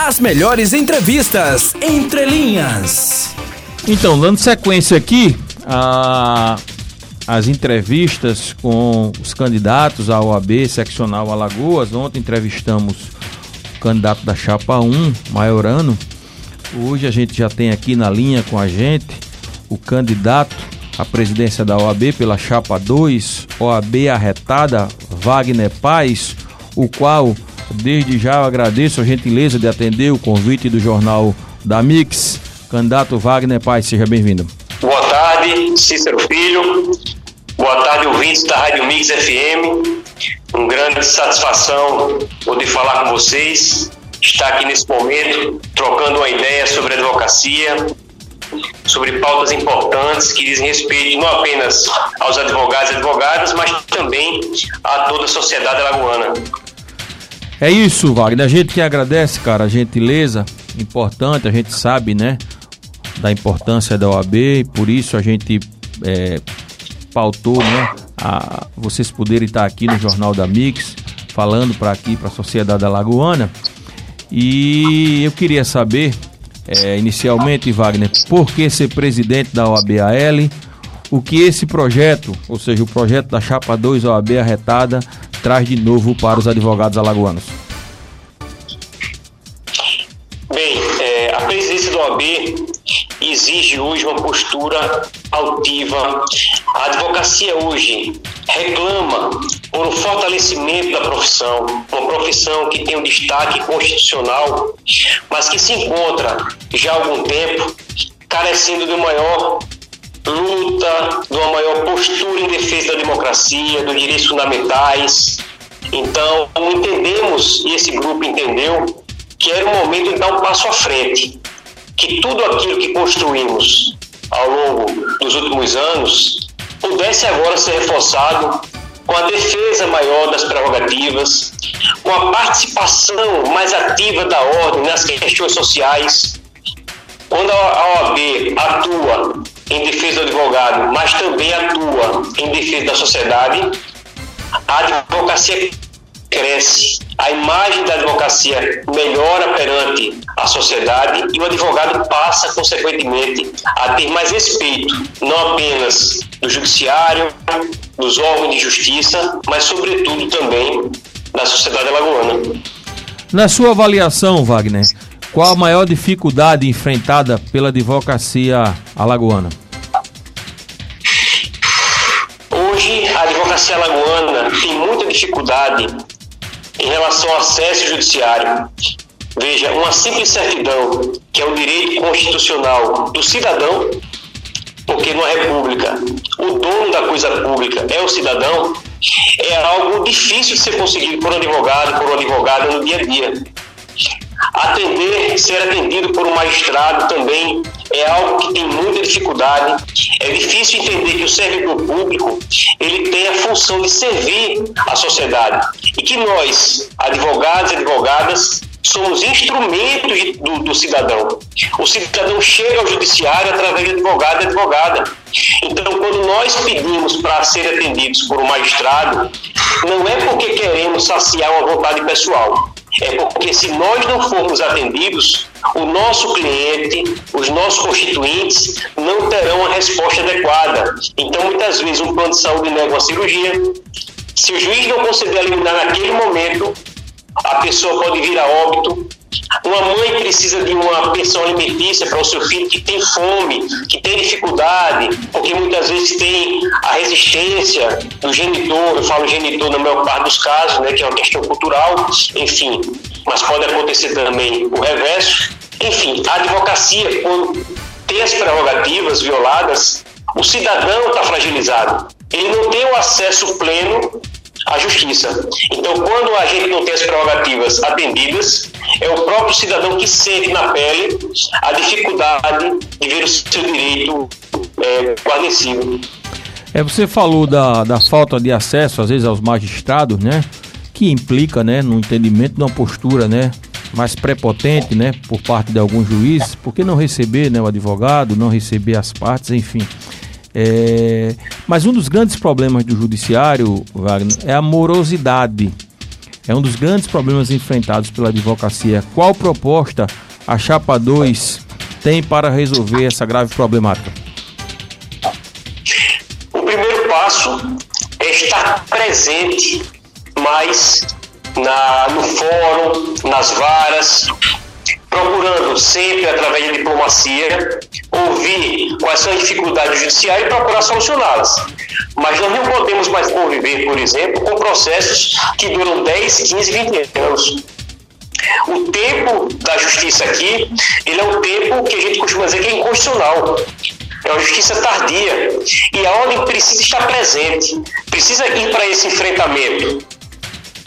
As melhores entrevistas entre linhas. Então, dando sequência aqui, a, as entrevistas com os candidatos à OAB seccional Alagoas. Ontem entrevistamos o candidato da Chapa 1, Maiorano. Hoje a gente já tem aqui na linha com a gente o candidato à presidência da OAB pela Chapa 2, OAB arretada, Wagner Paz, o qual Desde já eu agradeço a gentileza de atender o convite do jornal da Mix. Candidato Wagner Paz, seja bem-vindo. Boa tarde, Cícero Filho. Boa tarde, ouvintes da Rádio Mix FM. Um grande satisfação poder falar com vocês, estar aqui nesse momento trocando uma ideia sobre advocacia, sobre pautas importantes que dizem respeito não apenas aos advogados e advogadas, mas também a toda a sociedade alagoana. É isso, Wagner. A gente que agradece, cara, a gentileza importante, a gente sabe, né, da importância da OAB e por isso a gente é, pautou, né, a vocês poderem estar aqui no Jornal da Mix, falando para aqui, para a sociedade alagoana. E eu queria saber, é, inicialmente, Wagner, por que ser presidente da OAB-AL, o que esse projeto, ou seja, o projeto da Chapa 2 OAB arretada, traz de novo para os advogados alagoanos? Bem, é, a presidência do OAB exige hoje uma postura altiva. A advocacia hoje reclama por um fortalecimento da profissão, uma profissão que tem um destaque constitucional, mas que se encontra já há algum tempo carecendo de maior luta, de uma maior postura em defesa da democracia, dos direitos fundamentais. Então, entendemos, e esse grupo entendeu, que era o momento de dar um passo à frente, que tudo aquilo que construímos ao longo dos últimos anos pudesse agora ser reforçado com a defesa maior das prerrogativas, com a participação mais ativa da ordem nas questões sociais. Quando a OAB atua em defesa do advogado, mas também atua em defesa da sociedade, a advocacia cresce, a imagem da advocacia melhora perante a sociedade e o advogado passa, consequentemente, a ter mais respeito, não apenas do judiciário, dos órgãos de justiça, mas, sobretudo, também da sociedade alagoana. Na sua avaliação, Wagner, qual a maior dificuldade enfrentada pela advocacia alagoana? Hoje, a advocacia alagoana tem muita dificuldade em relação ao acesso judiciário. Veja, uma simples certidão, que é o direito constitucional do cidadão, porque numa república o dono da coisa pública é o cidadão, é algo difícil de ser conseguido por um advogado, por uma advogada no dia a dia. Atender, ser atendido por um magistrado também é algo que tem muita dificuldade. É difícil entender que o servidor público ele tem a função de servir a sociedade e que nós, advogados e advogadas, somos instrumentos do, do, cidadão. O cidadão chega ao judiciário através de advogado e advogada. Então, quando nós pedimos para ser atendidos por um magistrado, não é porque queremos saciar uma vontade pessoal, é porque se nós não formos atendidos, o nosso cliente, os nossos constituintes não terão a resposta adequada. Então, muitas vezes, um plano de saúde nega uma cirurgia. Se o juiz não conceder a liminar naquele momento, a pessoa pode vir a óbito. Uma mãe precisa de uma pensão alimentícia para o seu filho que tem fome, que tem dificuldade, porque muitas vezes tem a resistência do genitor, eu falo genitor na maior parte dos casos, né, que é uma questão cultural, enfim, mas pode acontecer também o reverso. Enfim, a advocacia, quando tem as prerrogativas violadas, o cidadão está fragilizado. Ele não tem o acesso pleno à justiça. Então, quando a gente não tem as prerrogativas atendidas, é o próprio cidadão que sente na pele a dificuldade de ver o seu direito é, guarnecido. É, você falou da, da falta de acesso, às vezes, aos magistrados, né? Que implica, né, no entendimento de uma postura, né, mais prepotente, né, por parte de alguns juízes, porque não receber, né, o advogado, não receber as partes, enfim. É, mas um dos grandes problemas do judiciário, Wagner, é a morosidade. é um dos grandes problemas enfrentados pela advocacia. Qual proposta a Chapa 2 tem para resolver essa grave problemática? O primeiro passo é estar presente mais na, no fórum, nas varas, procurando sempre, através da diplomacia, ouvir quais são as dificuldades judiciais e procurar solucioná-las. Mas nós não podemos mais conviver, por exemplo, com processos que duram 10, 15, 20 anos. O tempo da justiça aqui, ele é um tempo que a gente costuma dizer que é inconstitucional. É uma justiça tardia. E a ordem precisa estar presente, precisa ir para esse enfrentamento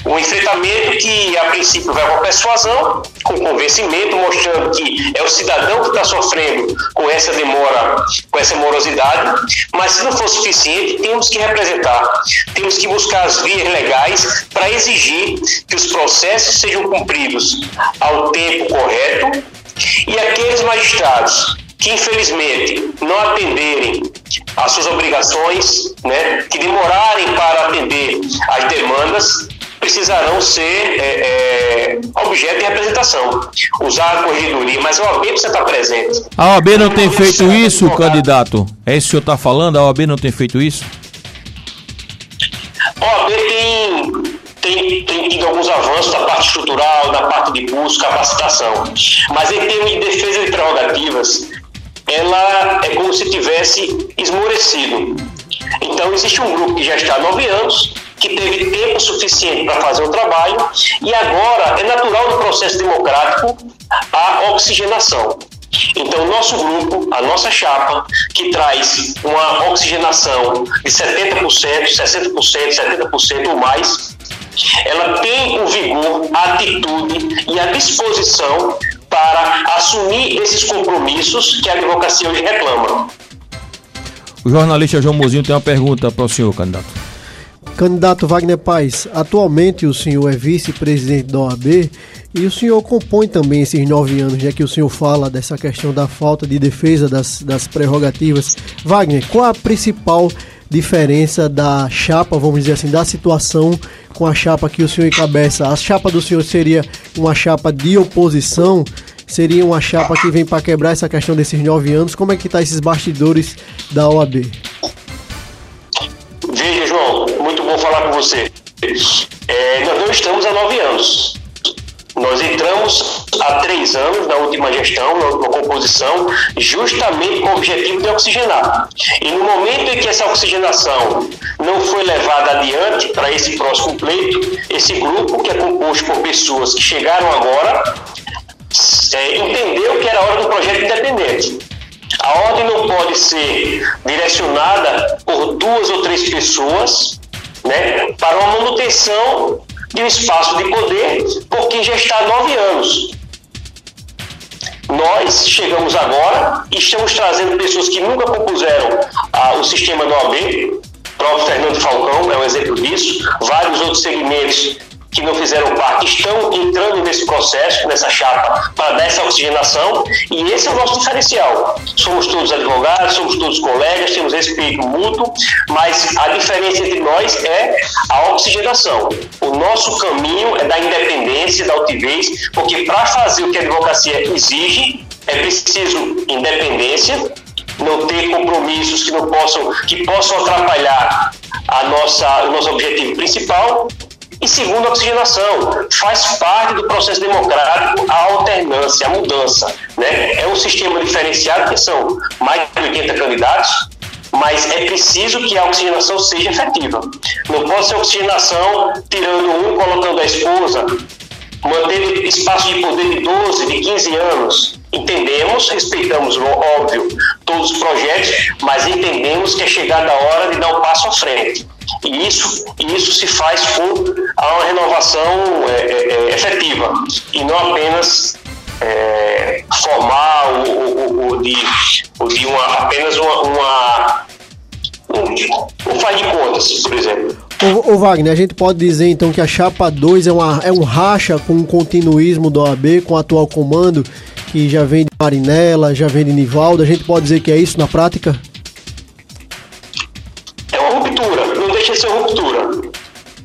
um enfrentamento que, a princípio, vai com a persuasão, com convencimento, mostrando que é o cidadão que está sofrendo com essa demora, com essa morosidade, mas se não for suficiente, temos que representar, temos que buscar as vias legais para exigir que os processos sejam cumpridos ao tempo correto. E aqueles magistrados que infelizmente não atenderem às suas obrigações, né, que demorarem para atender às demandas, precisarão ser é, é, objeto de representação. Usar a corredoria, mas a OAB precisa estar presente. A OAB não tem feito isso, candidato? É isso que o senhor está falando? A OAB não tem feito isso? A OAB tem tem, tem tido alguns avanços na parte estrutural, na parte de busca, capacitação. Mas em termos de defesa de prerrogativas, ela é como se tivesse esmorecido. Então, existe um grupo que já está há nove anos, que teve tempo suficiente para fazer o trabalho, e agora é natural do processo democrático a oxigenação. Então, nosso grupo, a nossa chapa, que traz uma oxigenação de 70%, 60%, 70% ou mais, ela tem o vigor, a atitude e a disposição para assumir esses compromissos que a advocacia hoje reclama. O jornalista João Mozinho tem uma pergunta para o senhor, candidato. Candidato Wagner Paz, atualmente o senhor é vice-presidente da OAB e o senhor compõe também esses nove anos, já que o senhor fala dessa questão da falta de defesa das, das prerrogativas. Wagner, qual a principal diferença da chapa, vamos dizer assim, da situação com a chapa que o senhor encabeça? A chapa do senhor seria uma chapa de oposição? Seria uma chapa que vem para quebrar essa questão desses nove anos? Como é que tá esses bastidores da OAB? Bom falar com você. É, nós não estamos há nove anos. Nós entramos há três anos na última gestão, na última composição, justamente com o objetivo de oxigenar. E no momento em que essa oxigenação não foi levada adiante para esse próximo pleito, esse grupo, que é composto por pessoas que chegaram agora, é, entendeu que era hora do projeto independente. A ordem não pode ser direcionada por duas ou três pessoas né, para uma manutenção de um espaço de poder por quem já está há nove anos. Nós chegamos agora e estamos trazendo pessoas que nunca compuseram ah, o sistema do OAB, o próprio Fernando Falcão é um exemplo disso, vários outros segmentos que não fizeram parte estão entrando nesse processo, nessa chapa, para dar essa oxigenação, e esse é o nosso diferencial. Somos todos advogados, somos todos colegas, temos respeito mútuo, mas a diferença entre nós é a oxigenação. O nosso caminho é da independência, da altivez, porque para fazer o que a advocacia exige, é preciso independência, não ter compromissos que não possam que possam atrapalhar a nossa o nosso objetivo principal e segundo, a oxigenação. Faz parte do processo democrático a alternância, a mudança. Né? É um sistema diferenciado, que são mais de 80 candidatos, mas é preciso que a oxigenação seja efetiva. Não pode ser oxigenação tirando um, colocando a esposa, mantendo espaço de poder de 12, de 15 anos. Entendemos, respeitamos, óbvio, todos os projetos, mas entendemos que é chegada a hora de dar um passo à frente. E isso, isso se faz com uma renovação é, é, é, efetiva e não apenas é, formal ou, ou, de, ou de uma, apenas uma, uma um, faz de contas, por exemplo. Ô, Wagner, a gente pode dizer então que a Chapa 2 é, uma, é um racha com o continuismo do OAB, com o atual comando, que já vem de Marinela, já vem de Nivaldo. A gente pode dizer que é isso na prática? É uma ruptura, não deixa de ser ruptura.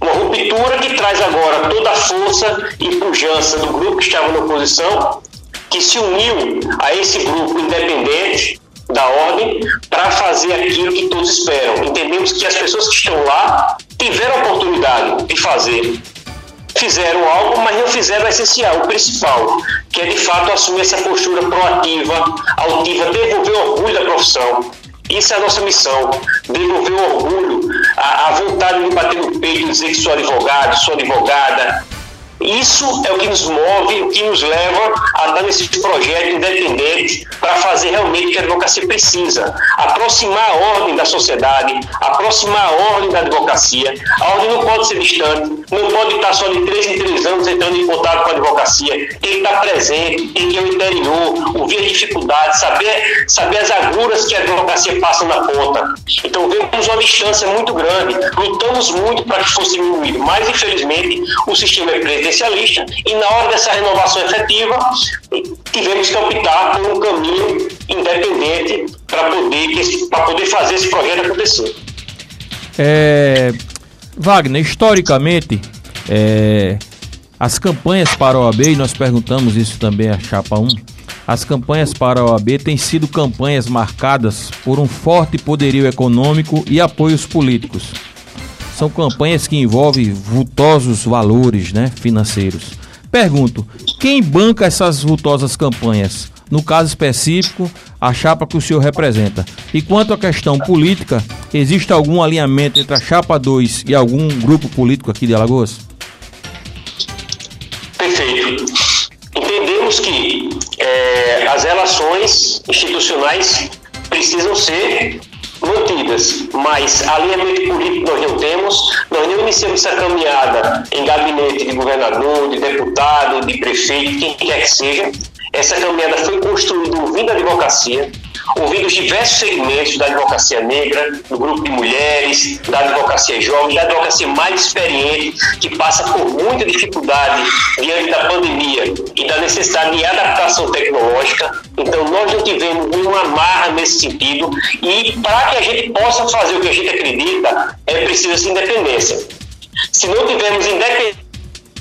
Uma ruptura que traz agora toda a força e pujança do grupo que estava na oposição, que se uniu a esse grupo independente da ordem para fazer aquilo que todos esperam. Entendemos que as pessoas que estão lá tiveram a oportunidade de fazer. Fizeram algo, mas não fizeram o essencial, o principal, que é de fato assumir essa postura proativa, altiva, devolver o orgulho da profissão. Isso é a nossa missão, devolver o orgulho, a, a vontade de bater no peito e dizer que sou advogado, sou advogada, isso é o que nos move, o que nos leva a dar esses projetos independentes para fazer realmente o que a advocacia precisa. Aproximar a ordem da sociedade, aproximar a ordem da advocacia. A ordem não pode ser distante, não pode estar só de três em três anos entrando em contato com a advocacia. Tem que estar presente, tem que ir ao interior, ouvir as dificuldades, saber, saber as agruras que a advocacia passa na ponta. Então vemos uma distância muito grande, lutamos muito para que fosse diminuído, mas infelizmente o sistema é preso presidencialista e na hora dessa renovação efetiva tivemos que optar por um caminho independente para poder, poder fazer esse projeto acontecer. É, Wagner, historicamente, é, as campanhas para a OAB, e nós perguntamos isso também à Chapa 1, as campanhas para a OAB têm sido campanhas marcadas por um forte poderio econômico e apoios políticos. São campanhas que envolvem vultosos valores né, financeiros. Pergunto, quem banca essas vultosas campanhas? No caso específico, a chapa que o senhor representa. E quanto à questão política, existe algum alinhamento entre a chapa 2 e algum grupo político aqui de Alagoas? Perfeito. Entendemos que é, as relações institucionais precisam ser mantidas, mas alinhamento político nós não temos, nós não iniciamos essa caminhada em gabinete de governador, de deputado, de prefeito, quem quer que seja. Essa caminhada foi construída ouvindo a advocacia, ouvindo os diversos segmentos da advocacia negra, do grupo de mulheres, da advocacia jovem, da advocacia mais experiente, que passa por muita dificuldade diante da pandemia e da necessidade de adaptação tecnológica. Então, nós não tivemos nenhuma marra nesse sentido e para que a gente possa fazer o que a gente acredita, é preciso essa independência. Se não tivermos independência,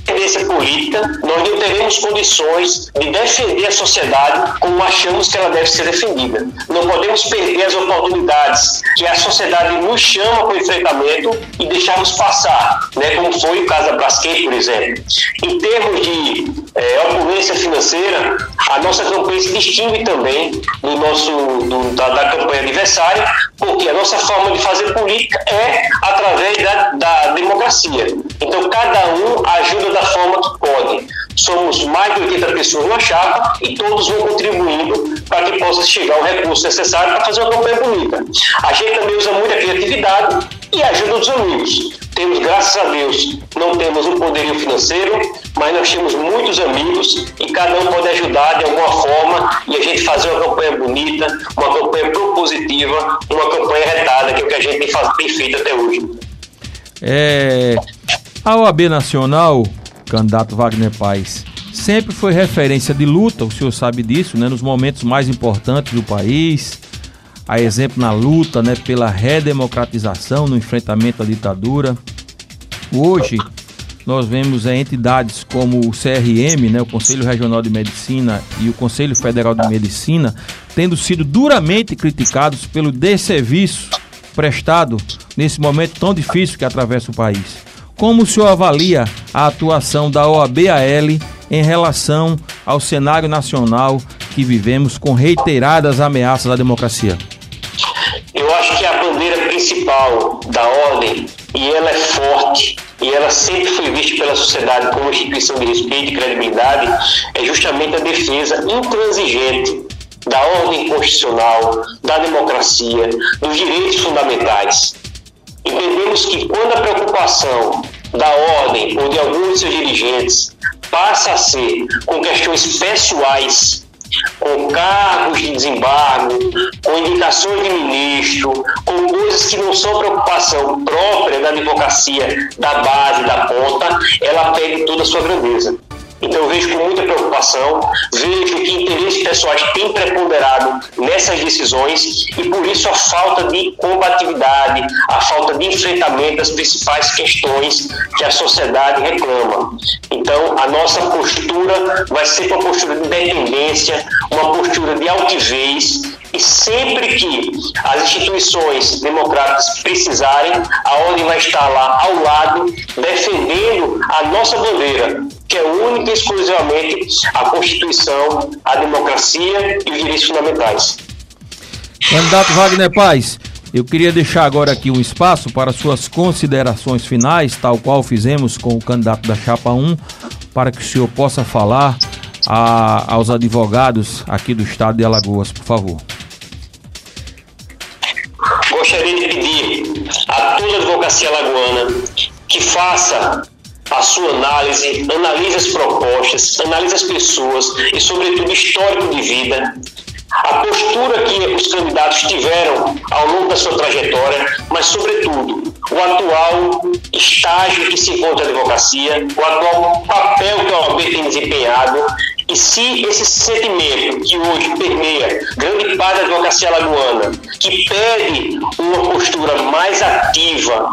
independência política, nós não teremos condições de defender a sociedade como achamos que ela deve ser defendida. Não podemos perder as oportunidades que a sociedade nos chama para o enfrentamento e deixarmos passar, né, como foi o caso da Braskem, por exemplo. Em termos de é, financeira, a nossa campanha se distingue também do nosso, do, da, da campanha adversária, porque a nossa forma de fazer política é através da, da democracia. Então, cada um ajuda da forma que pode. Somos mais de 80 pessoas na chapa e todos vão contribuindo para que possa chegar o recurso necessário para fazer uma campanha bonita. A gente também usa muita criatividade e ajuda os amigos. Temos, graças a Deus, não temos um poderio financeiro, mas nós temos muitos amigos e cada um pode ajudar de alguma forma e a gente fazer uma campanha bonita, uma campanha propositiva, uma campanha retada, que é o que a gente tem feito até hoje. É, a OAB Nacional candidato Wagner Paz, sempre foi referência de luta, o senhor sabe disso, né, nos momentos mais importantes do país, a exemplo na luta né, pela redemocratização, no enfrentamento à ditadura. Hoje, nós vemos é, entidades como o CRM, né, o Conselho Regional de Medicina e o Conselho Federal de Medicina, tendo sido duramente criticados pelo desserviço prestado nesse momento tão difícil que atravessa o país. Como o senhor avalia a atuação da OAB-AL em relação ao cenário nacional que vivemos com reiteradas ameaças à democracia? Eu acho que a bandeira principal da ordem, e ela é forte, e ela sempre foi vista pela sociedade como instituição de respeito e credibilidade, é justamente a defesa intransigente da ordem constitucional, da democracia, dos direitos fundamentais entendemos que quando a preocupação da ordem ou de alguns de seus dirigentes passa a ser com questões pessoais, com cargos de desembargo, com indicações de ministro, com coisas que não são preocupação própria da advocacia da base, da ponta, ela perde toda a sua grandeza. Então eu vejo com muita preocupação, vejo que interesses pessoais têm preponderado nessas decisões e por isso a falta de combatividade, a falta de enfrentamento das principais questões que a sociedade reclama. Então a nossa postura vai ser uma postura de independência, uma postura de altivez e sempre que as instituições democráticas precisarem, a ordem vai estar lá ao lado, defendendo a nossa bandeira, que é única e exclusivamente a Constituição, a democracia e os direitos fundamentais. Candidato Wagner Paz, eu queria deixar agora aqui um espaço para suas considerações finais, tal qual fizemos com o candidato da Chapa 1, para que o senhor possa falar a, aos advogados aqui do estado de Alagoas, por favor gostaria de pedir a toda a advocacia lagoana que faça a sua análise, analise as propostas, analise as pessoas e, sobretudo, histórico de vida, a postura que os candidatos tiveram ao longo da sua trajetória, mas, sobretudo, o atual estágio que se encontra a advocacia, o atual papel que a OAB tem desempenhado. E se esse sentimento que hoje permeia grande parte da advocacia lagoana, que pede uma postura mais ativa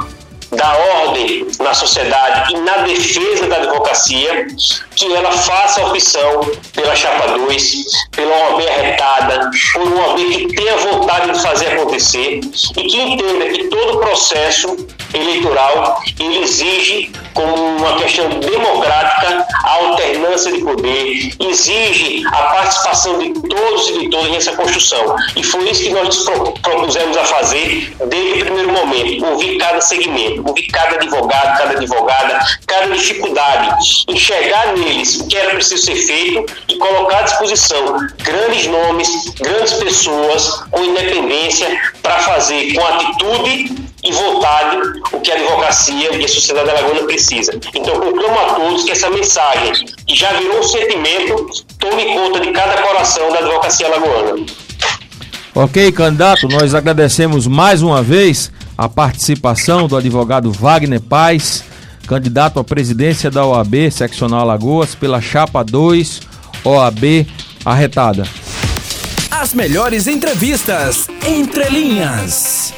da ordem na sociedade e na defesa da advocacia, que ela faça a opção pela chapa 2, pela OAB arretada, por uma OAB que tenha vontade de fazer acontecer e que entenda que todo processo eleitoral ele exige como uma questão democrática a alternância de poder, exige a participação de todos e de todas nessa construção. E foi isso que nós nos propusemos a fazer desde o primeiro momento, ouvir cada segmento, ouvir cada advogado, cada advogada, cada dificuldade, enxergar neles o que era preciso ser feito e colocar à disposição grandes nomes, grandes pessoas com independência para fazer com atitude e vontade o que a advocacia e a sociedade alagoana precisa. Então, conclamo a todos que essa mensagem, que já virou um sentimento, tome conta de cada coração da advocacia alagoana. Ok, candidato, nós agradecemos mais uma vez a participação do advogado Wagner Paz, candidato à presidência da OAB Seccional Alagoas pela Chapa 2 OAB Arretada. As melhores entrevistas entre linhas.